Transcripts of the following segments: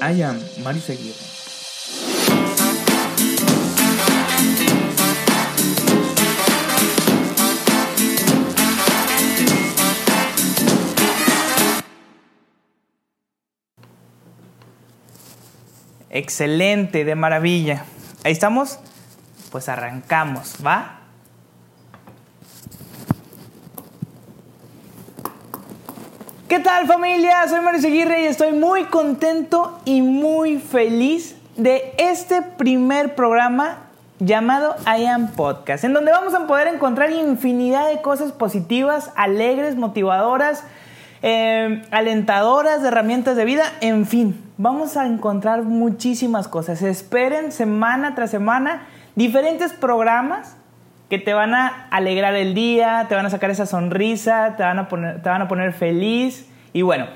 I am Mario. Excelente, de maravilla. Ahí estamos. Pues arrancamos, ¿va? Tal familia? Soy Mario Seguirre y estoy muy contento y muy feliz de este primer programa llamado I Am Podcast, en donde vamos a poder encontrar infinidad de cosas positivas, alegres, motivadoras, eh, alentadoras, de herramientas de vida, en fin, vamos a encontrar muchísimas cosas. Esperen semana tras semana diferentes programas que te van a alegrar el día, te van a sacar esa sonrisa, te van a te van a poner feliz. Y bueno,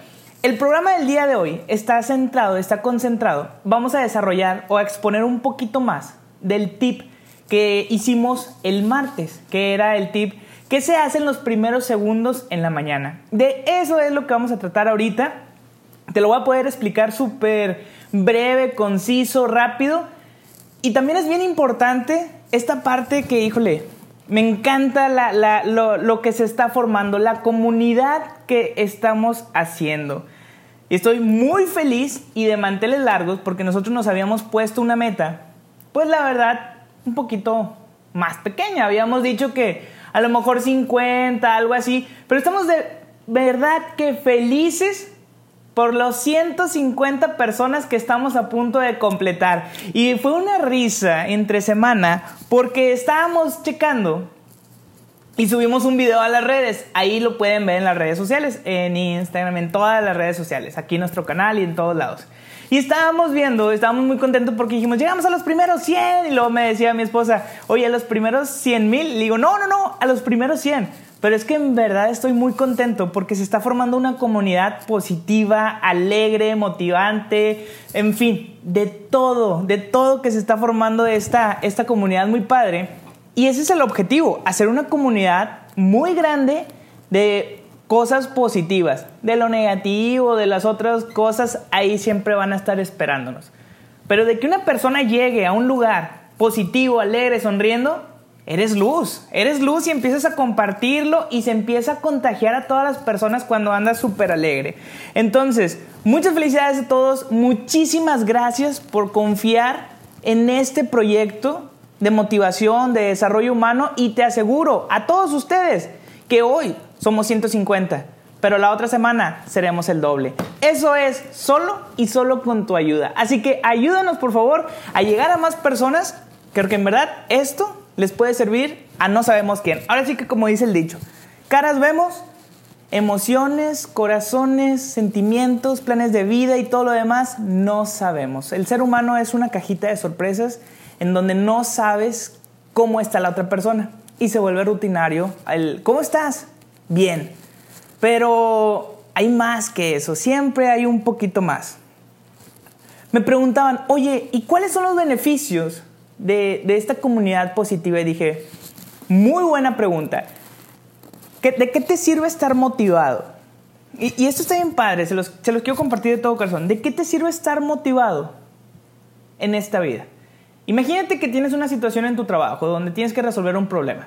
el programa del día de hoy está centrado, está concentrado. Vamos a desarrollar o a exponer un poquito más del tip que hicimos el martes, que era el tip que se hace en los primeros segundos en la mañana. De eso es lo que vamos a tratar ahorita. Te lo voy a poder explicar súper breve, conciso, rápido. Y también es bien importante esta parte que, híjole, me encanta lo, que se está formando, la comunidad estamos haciendo. Estoy muy feliz y de manteles largos porque nosotros nos habíamos puesto una meta, pues la verdad, un poquito más pequeña. Habíamos dicho que a lo mejor 50, algo así, pero estamos de verdad que felices por los 150 personas que estamos a punto de completar. Y fue una risa entre semana porque estábamos checando y subimos un video a las redes. Ahí lo pueden ver en las redes sociales, en Instagram, en todas las redes sociales, aquí en nuestro canal y en todos lados. Y estábamos viendo, estábamos muy contentos porque dijimos, llegamos a los primeros 100. Y luego me decía mi esposa, oye, a los primeros 100 mil. Le digo, no, no, no, a los primeros 100. Pero es que en verdad estoy muy contento porque se está formando una comunidad positiva, alegre, motivante, en fin, de todo, de todo que se está formando esta, esta comunidad muy padre. Y ese es el objetivo, hacer una comunidad muy grande de cosas positivas. De lo negativo, de las otras cosas, ahí siempre van a estar esperándonos. Pero de que una persona llegue a un lugar positivo, alegre, sonriendo, eres luz, eres luz y empiezas a compartirlo y se empieza a contagiar a todas las personas cuando andas súper alegre. Entonces, muchas felicidades a todos, muchísimas gracias por confiar en este proyecto de motivación, de desarrollo humano y te aseguro a todos ustedes que hoy somos 150, pero la otra semana seremos el doble. Eso es solo y solo con tu ayuda. Así que ayúdanos por favor a llegar a más personas, creo que en verdad esto les puede servir a no sabemos quién. Ahora sí que como dice el dicho, caras vemos, emociones, corazones, sentimientos, planes de vida y todo lo demás no sabemos. El ser humano es una cajita de sorpresas en donde no sabes cómo está la otra persona y se vuelve rutinario el ¿cómo estás? Bien. Pero hay más que eso, siempre hay un poquito más. Me preguntaban, oye, ¿y cuáles son los beneficios de, esta comunidad positiva y dije, muy buena pregunta. ¿De qué te sirve estar motivado? Y, esto está bien padre, se los, se los quiero compartir de todo corazón. ¿De qué te sirve estar motivado en esta vida? Imagínate que tienes una situación en tu trabajo donde tienes que resolver un problema.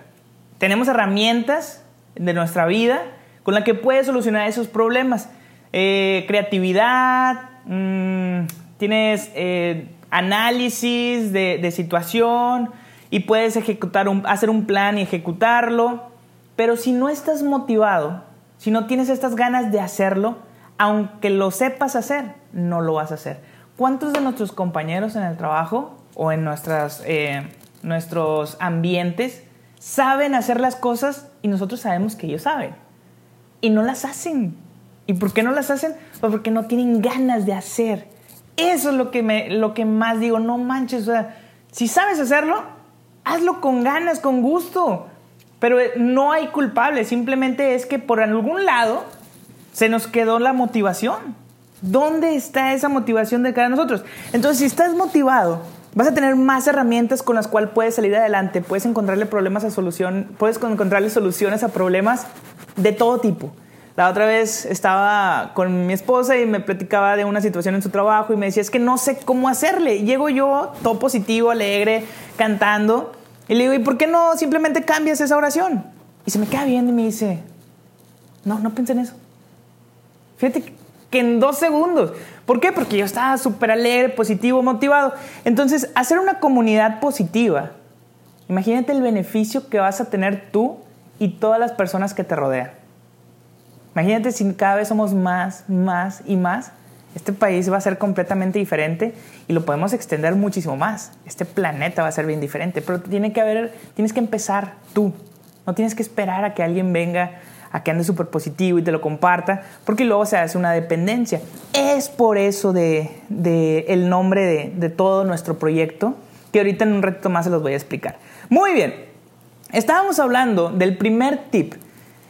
Tenemos herramientas de nuestra vida con las que puedes solucionar esos problemas. Eh, creatividad, mm, tienes eh, análisis de, situación y puedes ejecutar hacer un plan y ejecutarlo. Pero si no estás motivado, si no tienes estas ganas de hacerlo, aunque lo sepas hacer, no lo vas a hacer. ¿Cuántos de nuestros compañeros en el trabajo o en nuestras, eh, nuestros ambientes saben hacer las cosas y nosotros sabemos que ellos saben? Y no las hacen. ¿Y por qué no las hacen? Pues porque no tienen ganas de hacer. Eso es lo que, me, lo que más digo, no manches, si sabes hacerlo, hazlo con ganas, con gusto. Pero eh, no hay culpable, simplemente es que por algún lado se nos quedó la motivación. ¿Dónde está esa motivación de cada de nosotros? Entonces, si estás motivado, vas a tener más herramientas con las cuales puedes salir adelante, puedes encontrarle problemas a solución, puedes encontrarle soluciones a problemas de todo tipo La otra vez estaba con mi esposa y me platicaba de una situación en su trabajo y me decía, es que no sé cómo hacerle. llego yo, todo positivo, alegre, cantando. Y le digo, ¿y por qué no simplemente cambias esa oración? Y se me queda bien y me dice, no, no pensé en eso. Fíjate que en dos segundos. ¿Por qué? Porque yo estaba súper alegre, positivo, motivado. Entonces, hacer una comunidad positiva, imagínate el beneficio que vas a tener tú y todas las personas que te rodean. Imagínate si cada vez somos más, más y más. Este país va a ser completamente diferente y lo podemos extender muchísimo más. Este planeta va a ser bien diferente, pero tiene que haber, tienes que empezar tú. No tienes que esperar a que alguien venga a que ande súper positivo y te lo comparta, porque luego se hace una dependencia. Es por eso de, el nombre de, de, todo nuestro proyecto, que ahorita en un reto más se los voy a explicar. Muy bien, estábamos hablando del primer tip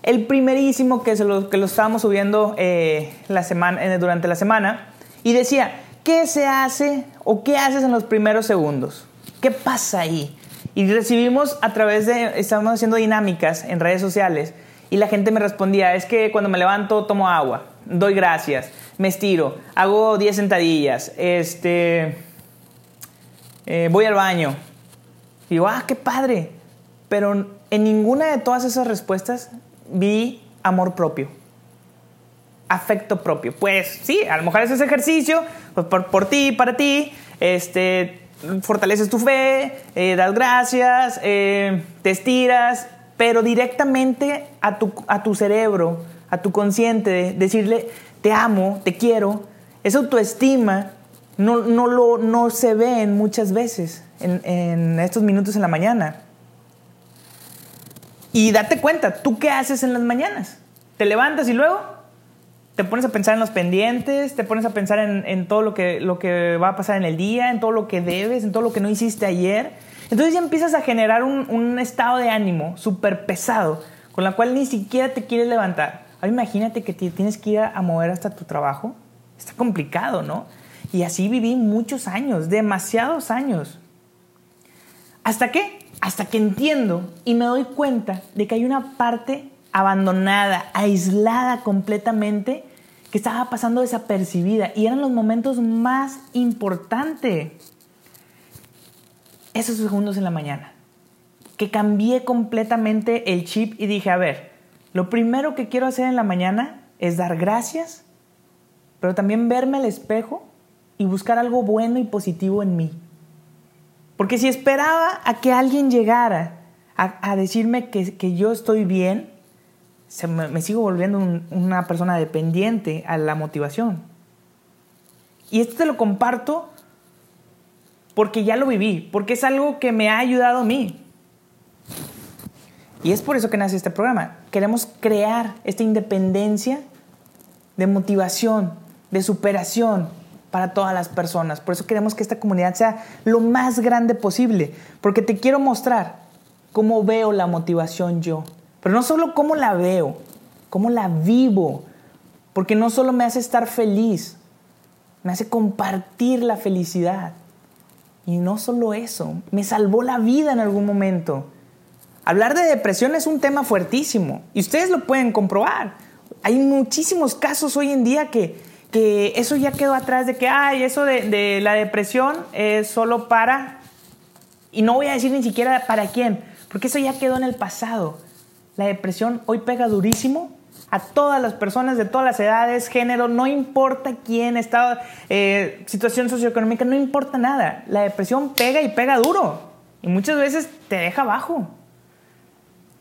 el primerísimo que, se lo, que lo estábamos subiendo eh, la semana, eh, durante la semana y decía, ¿qué se hace o qué haces en los primeros segundos? ¿Qué pasa ahí? Y recibimos a través de, estábamos haciendo dinámicas en redes sociales y la gente me respondía, es que cuando me levanto tomo agua, doy gracias, me estiro, hago 10 sentadillas, este, eh, voy al baño. Y digo, ah, qué padre. Pero en ninguna de todas esas respuestas vi amor propio, afecto propio. Pues sí, a lo mejor haces ejercicio pues por, por ti, para ti, este, fortaleces tu fe, eh, das gracias, eh, te estiras, pero directamente a tu, a tu cerebro, a tu consciente, decirle te amo, te quiero, esa autoestima no, no, lo, no se ve muchas veces en, en estos minutos en la mañana. Y date cuenta, ¿tú qué haces en las mañanas? Te levantas y luego te pones a pensar en los pendientes, te pones a pensar en, todo lo que, lo que va a pasar en el día, en todo lo que debes, en todo lo que no hiciste ayer. Entonces ya empiezas a generar un, estado de ánimo súper pesado, con la cual ni siquiera te quieres levantar. Ahora imagínate que te tienes que ir a mover hasta tu trabajo. Está complicado, ¿no? Y así viví muchos años, demasiados años. ¿Hasta qué? hasta que entiendo y me doy cuenta de que hay una parte abandonada, aislada completamente, que estaba pasando desapercibida y eran los momentos más importantes. Esos segundos en la mañana, que cambié completamente el chip y dije, a ver, lo primero que quiero hacer en la mañana es dar gracias, pero también verme al espejo y buscar algo bueno y positivo en mí. Porque si esperaba a que alguien llegara a, decirme que, yo estoy bien, me, sigo volviendo una persona dependiente a la motivación. Y esto te lo comparto porque ya lo viví, porque es algo que me ha ayudado a mí. Y es por eso que nace este programa. Queremos crear esta independencia de motivación, de superación, para todas las personas. Por eso queremos que esta comunidad sea lo más grande posible, porque te quiero mostrar cómo veo la motivación yo, pero no solo cómo la veo, cómo la vivo, porque no solo me hace estar feliz, me hace compartir la felicidad. Y no solo eso, me salvó la vida en algún momento. Hablar de depresión es un tema fuertísimo y ustedes lo pueden comprobar. Hay muchísimos casos hoy en día que, que eso ya quedó atrás de que, ay, eso de, la depresión es solo para, y no voy a decir ni siquiera para quién, porque eso ya quedó en el pasado. La depresión hoy pega durísimo a todas las personas de todas las edades, género, no importa quién, estado, eh, situación socioeconómica, no importa nada. La depresión pega y pega duro y muchas veces te deja abajo.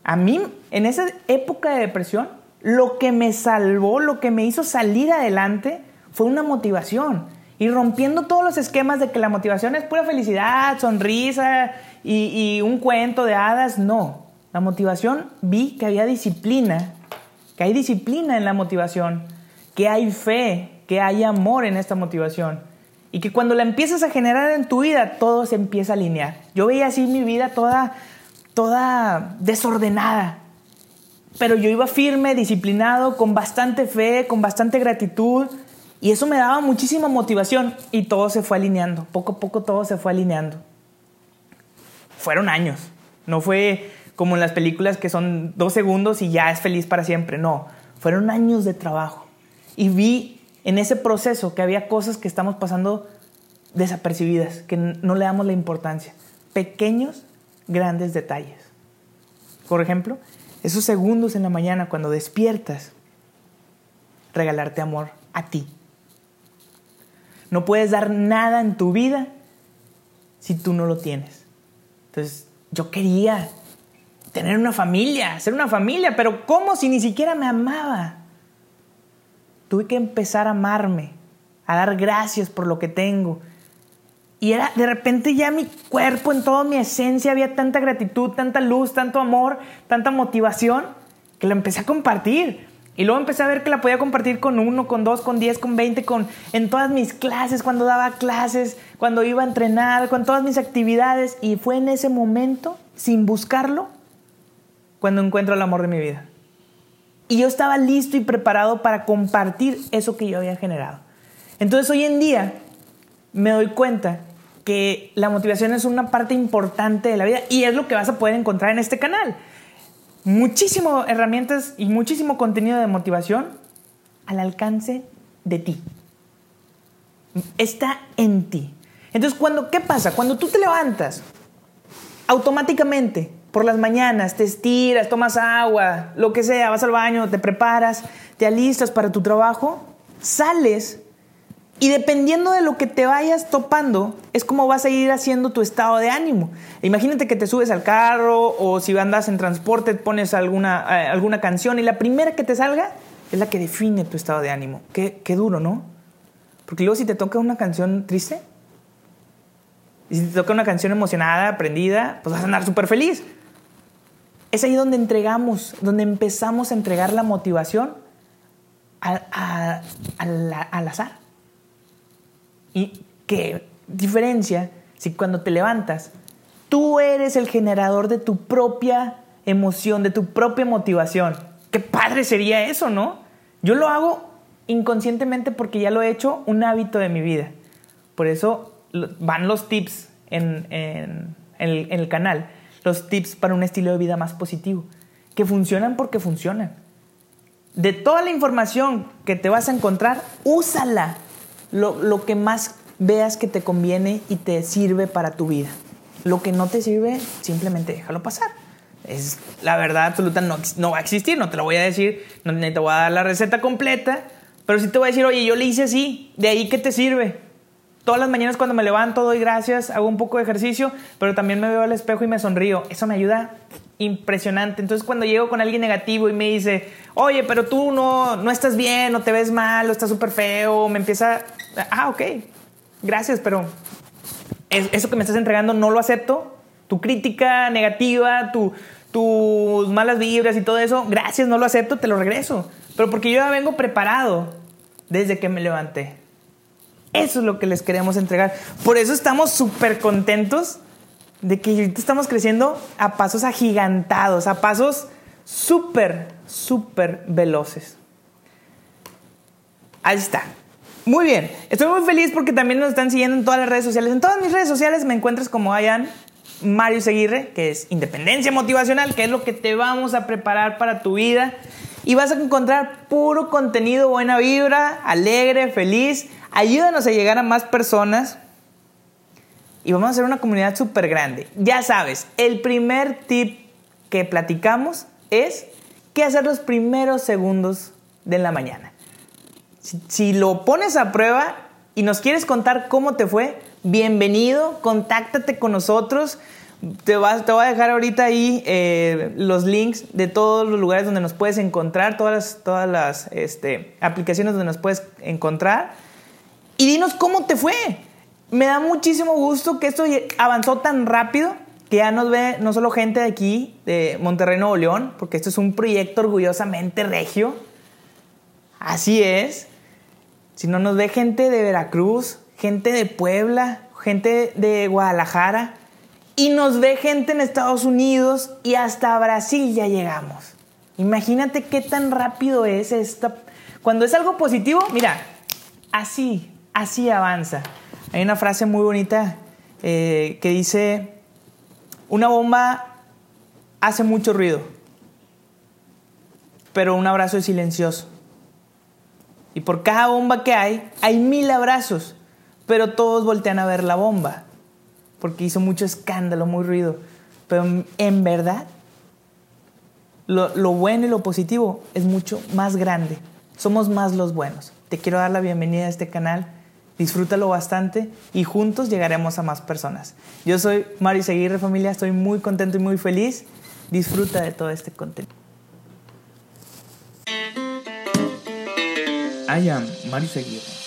A mí, en esa época de depresión, lo que me salvó, lo que me hizo salir adelante fue una motivación. Y rompiendo todos los esquemas de que la motivación es pura felicidad, sonrisa y, un cuento de hadas, no. La motivación vi que había disciplina, que hay disciplina en la motivación, que hay fe, que hay amor en esta motivación. Y que cuando la empiezas a generar en tu vida, todo se empieza a alinear. Yo veía así mi vida toda, toda desordenada, pero yo iba firme, disciplinado, con bastante fe, con bastante gratitud. Y eso me daba muchísima motivación y todo se fue alineando. Poco a poco todo se fue alineando. Fueron años. No fue como en las películas que son dos segundos y ya es feliz para siempre. No. Fueron años de trabajo. Y vi en ese proceso que había cosas que estamos pasando desapercibidas, que no le damos la importancia. Pequeños, grandes detalles. Por ejemplo, esos segundos en la mañana cuando despiertas, regalarte amor a ti. No puedes dar nada en tu vida si tú no lo tienes. Entonces, yo quería tener una familia, ser una familia, pero ¿cómo si ni siquiera me amaba? Tuve que empezar a amarme, a dar gracias por lo que tengo. Y era de repente ya mi cuerpo, en toda mi esencia, había tanta gratitud, tanta luz, tanto amor, tanta motivación, que lo empecé a compartir. Y luego empecé a ver que la podía compartir con uno, con dos, con diez, con veinte, con, en todas mis clases, cuando daba clases, cuando iba a entrenar, con todas mis actividades. Y fue en ese momento, sin buscarlo, cuando encuentro el amor de mi vida. Y yo estaba listo y preparado para compartir eso que yo había generado. Entonces hoy en día me doy cuenta que la motivación es una parte importante de la vida y es lo que vas a poder encontrar en este canal. Muchísimas herramientas y muchísimo contenido de motivación al alcance de ti. Está en ti. Entonces, cuando, ¿qué pasa? Cuando tú te levantas, automáticamente por las mañanas te estiras, tomas agua, lo que sea, vas al baño, te preparas, te alistas para tu trabajo, sales y dependiendo de lo que te vayas topando, es como vas a ir haciendo tu estado de ánimo. Imagínate que te subes al carro o si andas en transporte pones alguna, eh, alguna canción y la primera que te salga es la que define tu estado de ánimo. Qué, qué duro, ¿no? Porque luego si te toca una canción triste, y si te toca una canción emocionada, aprendida, pues vas a andar súper feliz. Es ahí donde entregamos, donde empezamos a entregar la motivación al azar. ¿Y qué diferencia si cuando te levantas, tú eres el generador de tu propia emoción, de tu propia motivación? Qué padre sería eso, ¿no? Yo lo hago inconscientemente porque ya lo he hecho un hábito de mi vida. Por eso van los tips en, en el canal los tips para un estilo de vida más positivo, que funcionan porque funcionan. De toda la información que te vas a encontrar, úsala lo, lo que más veas que te conviene y te sirve para tu vida. Lo que no te sirve, simplemente déjalo pasar. Es la verdad absoluta, no, va a existir, no te lo voy a decir, no te voy a dar la receta completa, pero sí te voy a decir, oye, yo le hice así, de ahí que te sirve. Todas las mañanas cuando me levanto doy gracias, hago un poco de ejercicio, pero también me veo al espejo y me sonrío. Eso me ayuda impresionante. Entonces cuando llego con alguien negativo y me dice, oye, pero tú no, no estás bien, no te ves mal, o estás súper feo, me empieza, ah, ok, gracias, pero eso que me estás entregando no lo acepto. Tu crítica negativa, tu, tus malas vibras y todo eso, gracias, no lo acepto, te lo regreso. Pero porque yo ya vengo preparado desde que me levanté. Eso es lo que les queremos entregar. Por eso estamos súper contentos de que estamos creciendo a pasos agigantados, a pasos súper, súper veloces. Ahí está. Muy bien. Estoy muy feliz porque también nos están siguiendo en todas las redes sociales. En todas mis redes sociales me encuentras como Ayan Mario Seguirre, que es Independencia Motivacional, que es lo que te vamos a preparar para tu vida. Y vas a encontrar puro contenido, buena vibra, alegre, feliz. Ayúdanos a llegar a más personas y vamos a hacer una comunidad súper grande. Ya sabes, el primer tip que platicamos es qué hacer los primeros segundos de la mañana. Si, lo pones a prueba y nos quieres contar cómo te fue, bienvenido, contáctate con nosotros. Te, vas, te voy a dejar ahorita ahí eh, los links de todos los lugares donde nos puedes encontrar, todas las, todas las este, aplicaciones donde nos puedes encontrar y dinos cómo te fue. Me da muchísimo gusto que esto avanzó tan rápido que ya nos ve no solo gente de aquí, de Monterrey, Nuevo León, porque esto es un proyecto orgullosamente regio. Así es. Sino nos ve gente de Veracruz, gente de Puebla, gente de Guadalajara. Y nos ve gente en Estados Unidos y hasta Brasil ya llegamos. Imagínate qué tan rápido es esto. Cuando es algo positivo, mira, así, así avanza. Hay una frase muy bonita eh, que dice, una bomba hace mucho ruido, pero un abrazo es silencioso. Y por cada bomba que hay, hay mil abrazos, pero todos voltean a ver la bomba, porque hizo mucho escándalo, muy ruido. Pero en verdad, lo, bueno y lo positivo es mucho más grande. Somos más los buenos. Te quiero dar la bienvenida a este canal. Disfrútalo bastante y juntos llegaremos a más personas. Yo soy Mario Seguirre, familia. Estoy muy contento y muy feliz. Disfruta de todo este contenido. I am Mario Seguirre.